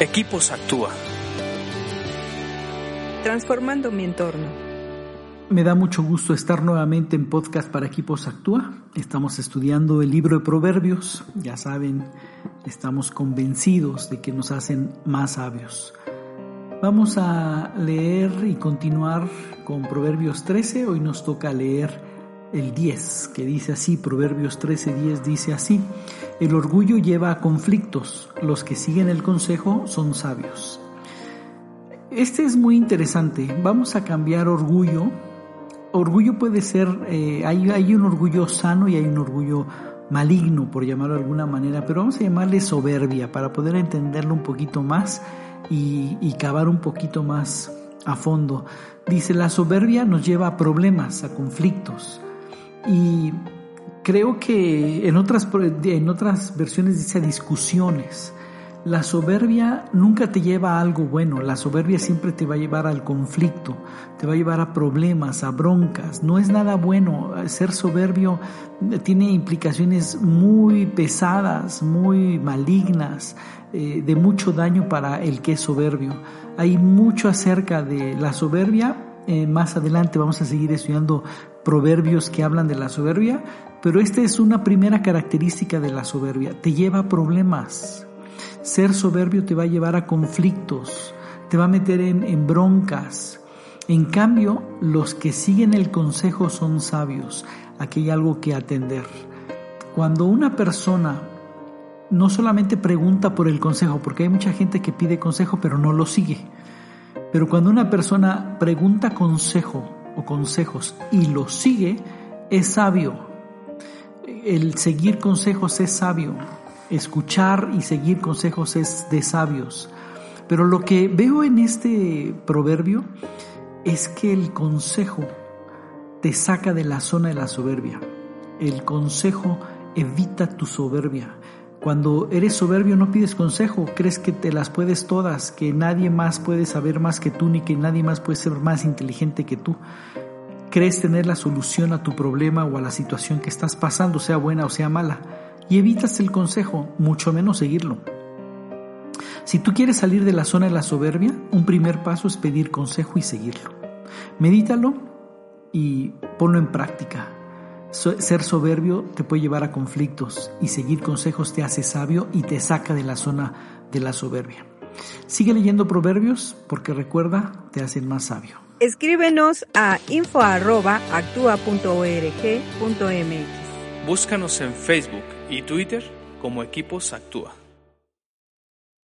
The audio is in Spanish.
Equipos Actúa. Transformando mi entorno. Me da mucho gusto estar nuevamente en podcast para Equipos Actúa. Estamos estudiando el libro de Proverbios. Ya saben, estamos convencidos de que nos hacen más sabios. Vamos a leer y continuar con Proverbios 13. Hoy nos toca leer el 10, que dice así, Proverbios 13, 10 dice así. El orgullo lleva a conflictos, los que siguen el consejo son sabios. Este es muy interesante, vamos a cambiar orgullo. Orgullo puede ser, eh, hay, hay un orgullo sano y hay un orgullo maligno, por llamarlo de alguna manera, pero vamos a llamarle soberbia para poder entenderlo un poquito más y, y cavar un poquito más a fondo. Dice, la soberbia nos lleva a problemas, a conflictos. Y Creo que en otras, en otras versiones dice discusiones. La soberbia nunca te lleva a algo bueno, la soberbia siempre te va a llevar al conflicto, te va a llevar a problemas, a broncas. No es nada bueno. Ser soberbio tiene implicaciones muy pesadas, muy malignas, eh, de mucho daño para el que es soberbio. Hay mucho acerca de la soberbia. Eh, más adelante vamos a seguir estudiando proverbios que hablan de la soberbia, pero esta es una primera característica de la soberbia. Te lleva a problemas. Ser soberbio te va a llevar a conflictos, te va a meter en, broncas. En cambio, los que siguen el consejo son sabios. Aquí hay algo que atender. Cuando una persona no solamente pregunta por el consejo, porque hay mucha gente que pide consejo pero no lo sigue, pero cuando una persona pregunta consejo o consejos y lo sigue, es sabio el seguir consejos es sabio, escuchar y seguir consejos es de sabios. Pero lo que veo en este proverbio es que el consejo te saca de la zona de la soberbia. El consejo evita tu soberbia. Cuando eres soberbio no pides consejo, crees que te las puedes todas, que nadie más puede saber más que tú, ni que nadie más puede ser más inteligente que tú crees tener la solución a tu problema o a la situación que estás pasando, sea buena o sea mala, y evitas el consejo, mucho menos seguirlo. Si tú quieres salir de la zona de la soberbia, un primer paso es pedir consejo y seguirlo. Medítalo y ponlo en práctica. Ser soberbio te puede llevar a conflictos y seguir consejos te hace sabio y te saca de la zona de la soberbia. Sigue leyendo proverbios porque recuerda, te hacen más sabio. Escríbenos a info.actua.org.mx. Búscanos en Facebook y Twitter como Equipos Actúa.